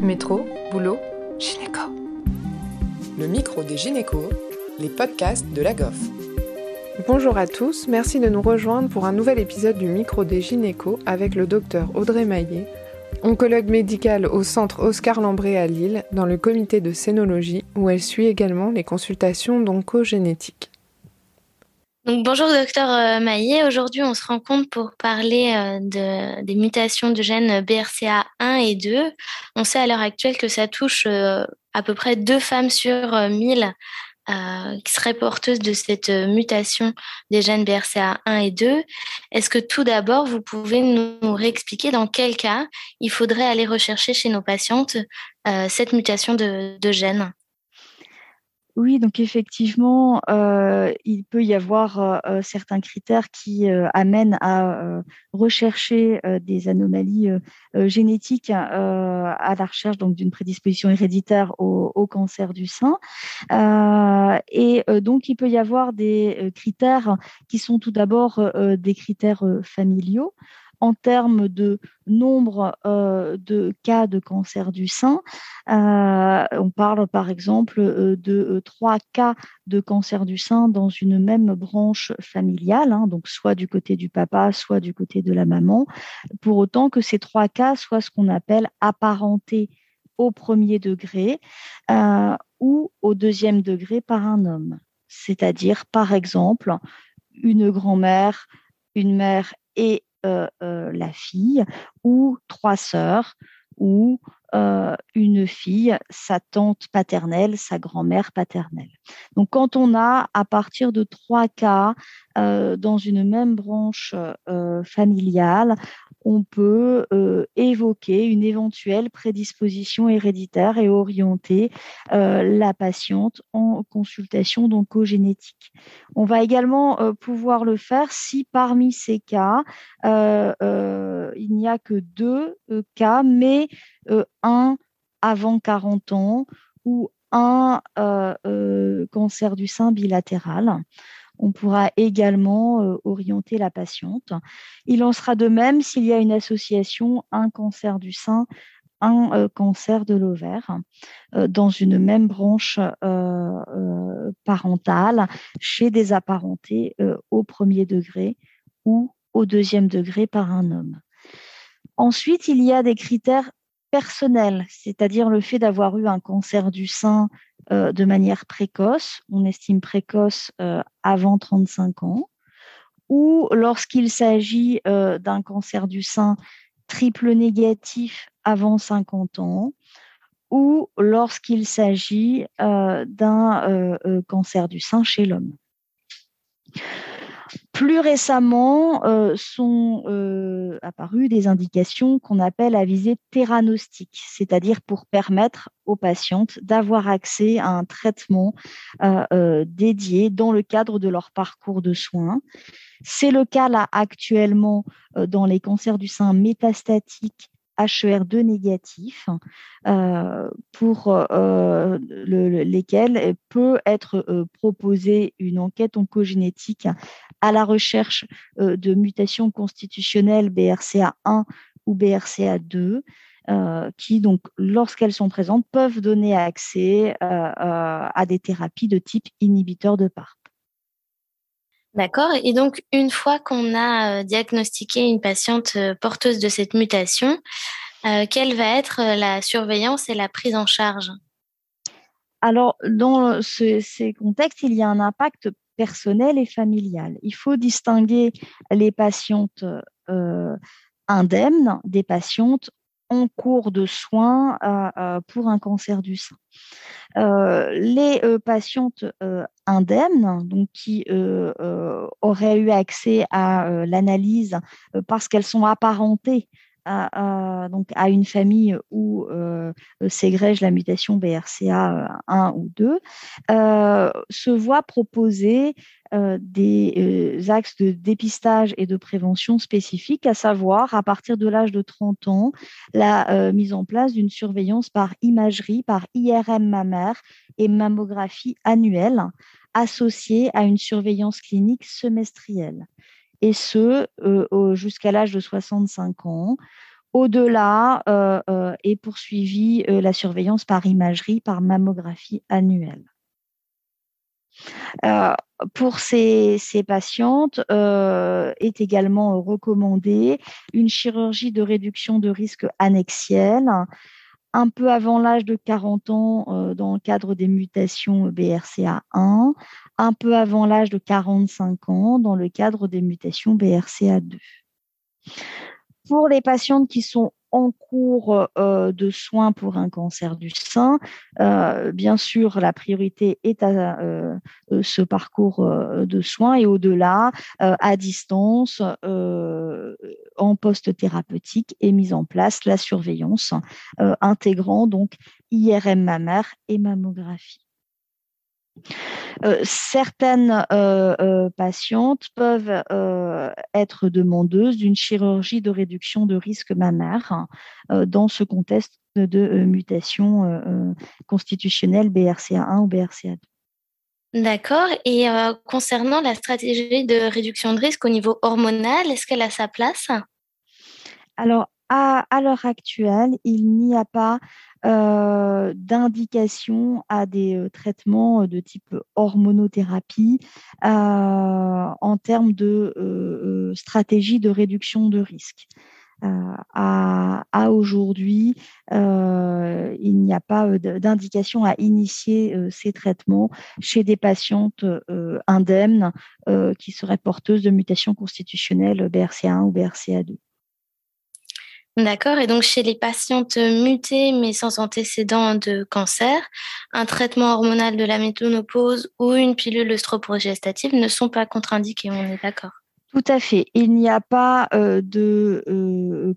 Métro, boulot, gynéco. Le micro des gynécos, les podcasts de la GOF. Bonjour à tous, merci de nous rejoindre pour un nouvel épisode du micro des gynécos avec le docteur Audrey Maillet, oncologue médicale au centre Oscar Lambré à Lille, dans le comité de scénologie, où elle suit également les consultations d'oncogénétique bonjour docteur euh, Maillet. Aujourd'hui, on se rencontre pour parler euh, de, des mutations de gènes BRCA1 et 2. On sait à l'heure actuelle que ça touche euh, à peu près deux femmes sur 1000 qui seraient porteuses de cette mutation des gènes BRCA1 et 2. Est-ce que tout d'abord, vous pouvez nous réexpliquer dans quel cas il faudrait aller rechercher chez nos patientes cette mutation de gènes? Oui, donc effectivement, euh, il peut y avoir euh, euh, certains critères qui amènent à rechercher des anomalies génétiques à la recherche donc d'une prédisposition héréditaire au, au, cancer du sein. et donc, il peut y avoir des critères qui sont tout d'abord des critères familiaux en termes de nombre euh, de cas de cancer du sein. Euh, on parle par exemple euh, de trois cas de cancer du sein dans une même branche familiale, hein, donc soit du côté du papa, soit du côté de la maman, pour autant que ces trois cas soient ce qu'on appelle apparentés au premier degré ou au deuxième degré par un homme. C'est-à-dire, par exemple, une grand-mère, une mère et la fille, ou trois sœurs, ou euh, une fille, sa tante paternelle, sa grand-mère paternelle. Donc quand on a à partir de trois cas dans une même branche familiale, on peut euh, évoquer une éventuelle prédisposition héréditaire et orienter euh, la patiente en consultation d'oncogénétique. On va également euh, pouvoir le faire si parmi ces cas, il n'y a que deux cas, mais un avant 40 ans ou un cancer du sein bilatéral on pourra également euh, orienter la patiente. Il en sera de même s'il y a une association, un cancer du sein, un euh, cancer de l'ovaire euh, dans une même branche parentale chez des apparentés au premier degré ou au deuxième degré par un homme. Ensuite, il y a des critères personnels, c'est-à-dire le fait d'avoir eu un cancer du sein euh, de manière précoce, on estime précoce euh, avant 35 ans, ou lorsqu'il s'agit euh, d'un cancer du sein triple négatif avant 50 ans, ou lorsqu'il s'agit d'un cancer du sein chez l'homme. Plus récemment, euh, sont euh, apparues des indications qu'on appelle à visée théranostique, c'est-à-dire pour permettre aux patientes d'avoir accès à un traitement euh, dédié dans le cadre de leur parcours de soins. C'est le cas là actuellement dans les cancers du sein métastatiques HER2 négatif euh, pour euh, lesquels peut être euh, proposée une enquête oncogénétique à la recherche de mutations constitutionnelles BRCA1 ou BRCA2. qui, donc, lorsqu'elles sont présentes, peuvent donner accès à des thérapies de type inhibiteur de PARP. D'accord. Et donc, une fois qu'on a euh, diagnostiqué une patiente euh, porteuse de cette mutation, euh, quelle va être la surveillance et la prise en charge? Alors, dans ces contextes, il y a un impact personnel et familial. Il faut distinguer les patientes indemnes des patientes en cours de soins pour un cancer du sein. Euh, les euh, patientes euh, indemnes, qui auraient eu accès à l'analyse parce qu'elles sont apparentées à, une famille où euh, ségrège la mutation BRCA 1 ou 2, se voit proposer des axes de dépistage et de prévention spécifiques, à savoir à partir de l'âge de 30 ans, la mise en place d'une surveillance par imagerie, par IRM mammaire et mammographie annuelle associée à une surveillance clinique semestrielle et ce jusqu'à l'âge de 65 ans. Au-delà, et poursuivi la surveillance par imagerie, par mammographie annuelle. pour ces, patientes est également recommandée une chirurgie de réduction de risque annexielle un peu avant l'âge de 40 ans dans le cadre des mutations BRCA1, un peu avant l'âge de 45 ans dans le cadre des mutations BRCA2. Pour les patientes qui sont en cours euh, de soins pour un cancer du sein, euh, bien sûr, la priorité est à euh, ce parcours de soins et au-delà, à distance, en poste thérapeutique et mise en place la surveillance intégrant donc IRM mammaire et mammographie. Euh, certaines euh, euh, patientes peuvent être demandeuses d'une chirurgie de réduction de risque mammaire dans ce contexte de mutation constitutionnelle BRCA1 ou BRCA2. D'accord. Et concernant la stratégie de réduction de risque au niveau hormonal, est-ce qu'elle a sa place? Alors, à, l'heure actuelle, il n'y a pas euh, d'indication à des euh, traitements de type hormonothérapie euh, en termes de stratégie de réduction de risque. À, aujourd'hui, il n'y a pas d'indication à initier ces traitements chez des patientes indemnes qui seraient porteuses de mutations constitutionnelles BRCA1 ou BRCA2. D'accord. Et donc, chez les patientes mutées mais sans antécédent de cancer, un traitement hormonal de la métonopause ou une pilule œstroprogestative ne sont pas contre-indiqués, on est d'accord? Tout à fait. Il n'y a pas de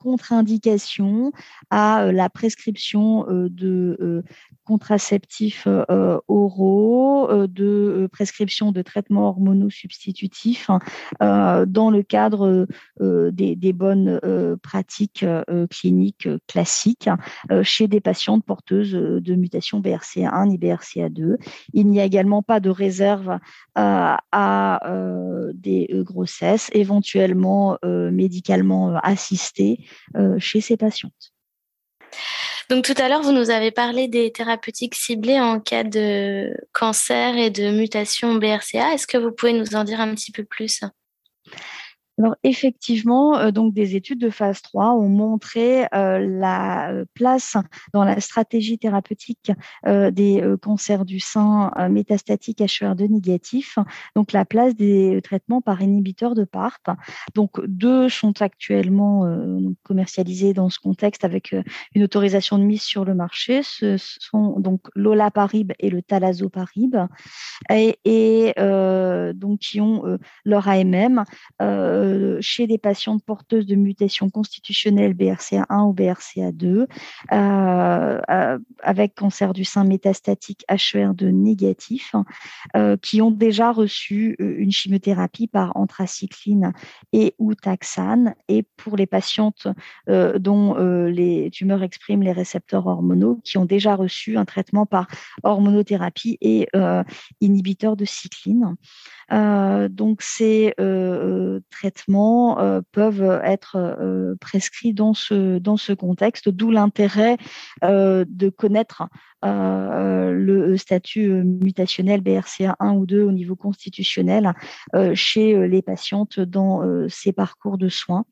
contre-indication à la prescription de contraceptifs oraux, de prescription de traitements hormonaux substitutifs hein, dans le cadre des, bonnes pratiques cliniques classiques chez des patientes porteuses de mutations BRCA1 et BRCA2. Il n'y a également pas de réserve à des grossesses éventuellement euh, médicalement euh, assistée euh, chez ces patientes. Donc tout à l'heure, vous nous avez parlé des thérapeutiques ciblées en cas de cancer et de mutation BRCA. Est-ce que vous pouvez nous en dire un petit peu plus? Alors effectivement, euh, donc des études de phase 3 ont montré euh, la euh, place dans la stratégie thérapeutique des cancers du sein métastatiques HER2 négatifs, donc la place des traitements par inhibiteurs de PARP. Donc deux sont actuellement commercialisés dans ce contexte avec une autorisation de mise sur le marché. Ce sont donc l'olaparib et le talazoparib et, donc qui ont leur AMM chez des patientes porteuses de mutations constitutionnelles BRCA1 ou BRCA2, euh, euh, avec cancer du sein métastatique HER2 négatif, qui ont déjà reçu une chimiothérapie par anthracycline et ou taxane, et pour les patientes dont les tumeurs expriment les récepteurs hormonaux, qui ont déjà reçu un traitement par hormonothérapie et inhibiteur de cycline. donc ces euh, peuvent être euh, prescrits dans ce, dans ce contexte, d'où l'intérêt euh, de connaître le statut euh, mutationnel BRCA 1 ou 2 au niveau constitutionnel euh, chez les patientes dans ces parcours de soins.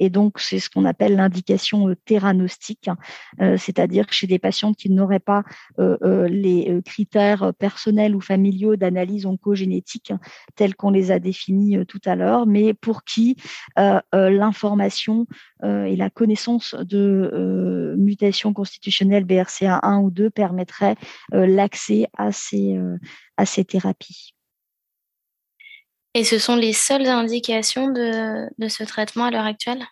Et donc, c'est ce qu'on appelle l'indication théranostique, c'est-à-dire chez des patientes qui n'auraient pas les critères personnels ou familiaux d'analyse oncogénétique tels qu'on les a définis tout à l'heure, mais pour qui l'information et la connaissance de mutations constitutionnelles BRCA 1 ou 2 permettent permettrait euh, l'accès à ces, euh, à ces thérapies. Et ce sont les seules indications de, de ce traitement à l'heure actuelle?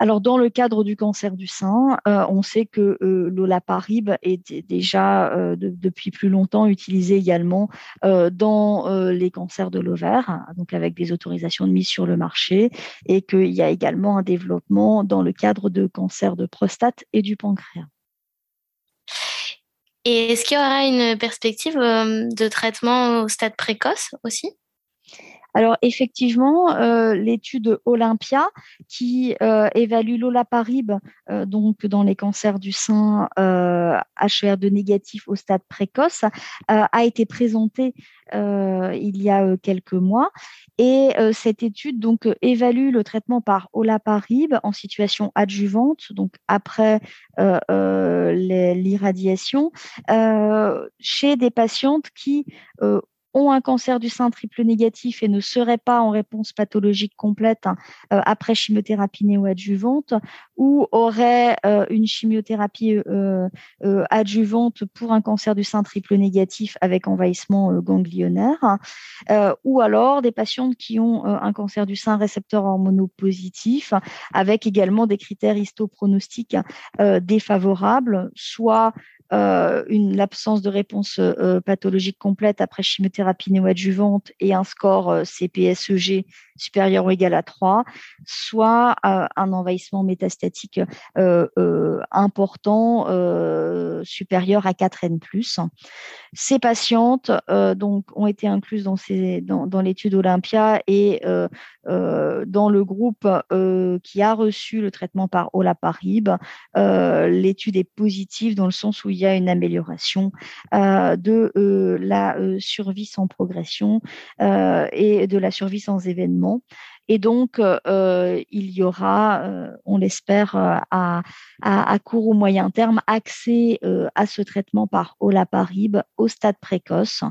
Alors, dans le cadre du cancer du sein, euh, on sait que l'olaparib est déjà depuis plus longtemps utilisé également dans les cancers de l'ovaire, donc avec des autorisations de mise sur le marché, et qu'il y a également un développement dans le cadre de cancer de prostate et du pancréas. Et est-ce qu'il y aura une perspective euh, de traitement au stade précoce aussi? Alors effectivement, euh, l'étude Olympia qui euh, évalue l'olaparib euh, donc dans les cancers du sein HER2 négatif au stade précoce a été présentée il y a quelques mois. Et cette étude donc évalue le traitement par olaparib en situation adjuvante donc après l'irradiation chez des patientes qui ont un cancer du sein triple négatif et ne seraient pas en réponse pathologique complète hein, euh, après chimiothérapie néoadjuvante ou auraient euh, une chimiothérapie euh, adjuvante pour un cancer du sein triple négatif avec envahissement ganglionnaire ou alors des patientes qui ont un cancer du sein récepteur hormonopositif avec également des critères histopronostiques défavorables, soit euh, une l'absence de réponse euh, pathologique complète après chimiothérapie néoadjuvante et un score CPSEG supérieur ou égal à 3, soit euh, un envahissement métastatique euh, euh, important supérieur à 4N+. Ces patientes donc, ont été incluses dans l'étude Olympia et dans le groupe qui a reçu le traitement par olaparib, l'étude est positive dans le sens où il y a une amélioration de la survie sans progression et de la survie sans événement et donc, euh, il y aura, euh, on l'espère, euh, à, court ou moyen terme, accès à ce traitement par olaparib au stade précoce.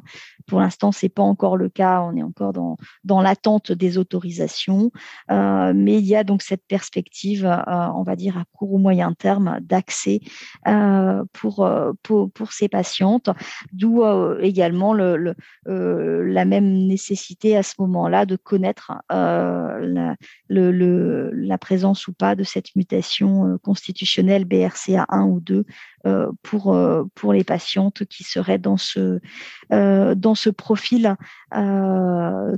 Pour l'instant, c'est pas encore le cas. On est encore dans, dans l'attente des autorisations, mais il y a donc cette perspective, on va dire à court ou moyen terme, d'accès pour, pour, pour ces patientes, d'où également le, le la même nécessité à ce moment-là de connaître la, présence ou pas de cette mutation euh, constitutionnelle BRCA1 ou 2 euh, pour, euh, pour les patientes qui seraient dans ce, dans ce profil de,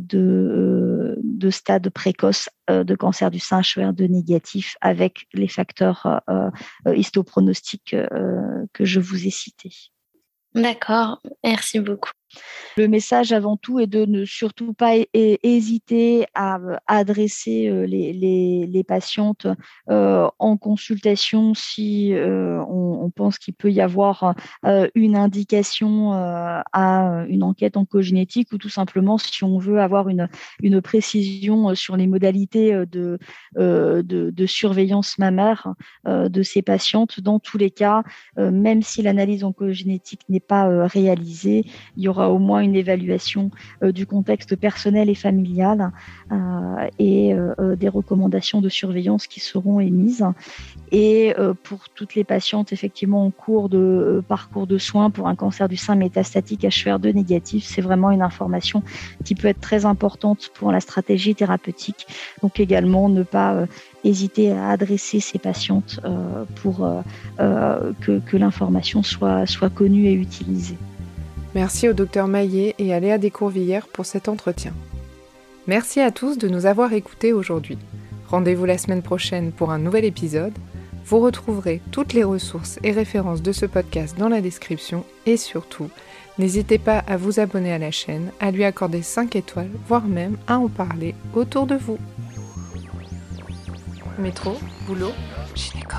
de stade précoce de cancer du sein HER2 négatif avec les facteurs histopronostiques que je vous ai cités. D'accord, merci beaucoup. Le message avant tout est de ne surtout pas hésiter à, adresser euh, les, patientes euh, en consultation si euh, on, pense qu'il peut y avoir une indication à une enquête oncogénétique ou tout simplement si on veut avoir une, une précision sur les modalités de, de, surveillance mammaire de ces patientes. Dans tous les cas, même si l'analyse oncogénétique n'est pas réalisée, il y aura au moins une évaluation euh, du contexte personnel et familial euh, et euh, des recommandations de surveillance qui seront émises. Et pour toutes les patientes effectivement en cours de parcours de soins pour un cancer du sein métastatique HER2 négatif, c'est vraiment une information qui peut être très importante pour la stratégie thérapeutique. Donc également ne pas hésiter à adresser ces patientes pour que, que l'information soit connue et utilisée. Merci au docteur Maillet et à Léa Descourvillères pour cet entretien. Merci à tous de nous avoir écoutés aujourd'hui. Rendez-vous la semaine prochaine pour un nouvel épisode. Vous retrouverez toutes les ressources et références de ce podcast dans la description et surtout, n'hésitez pas à vous abonner à la chaîne, à lui accorder 5 étoiles, voire même à en parler autour de vous. Métro, boulot, gynéco.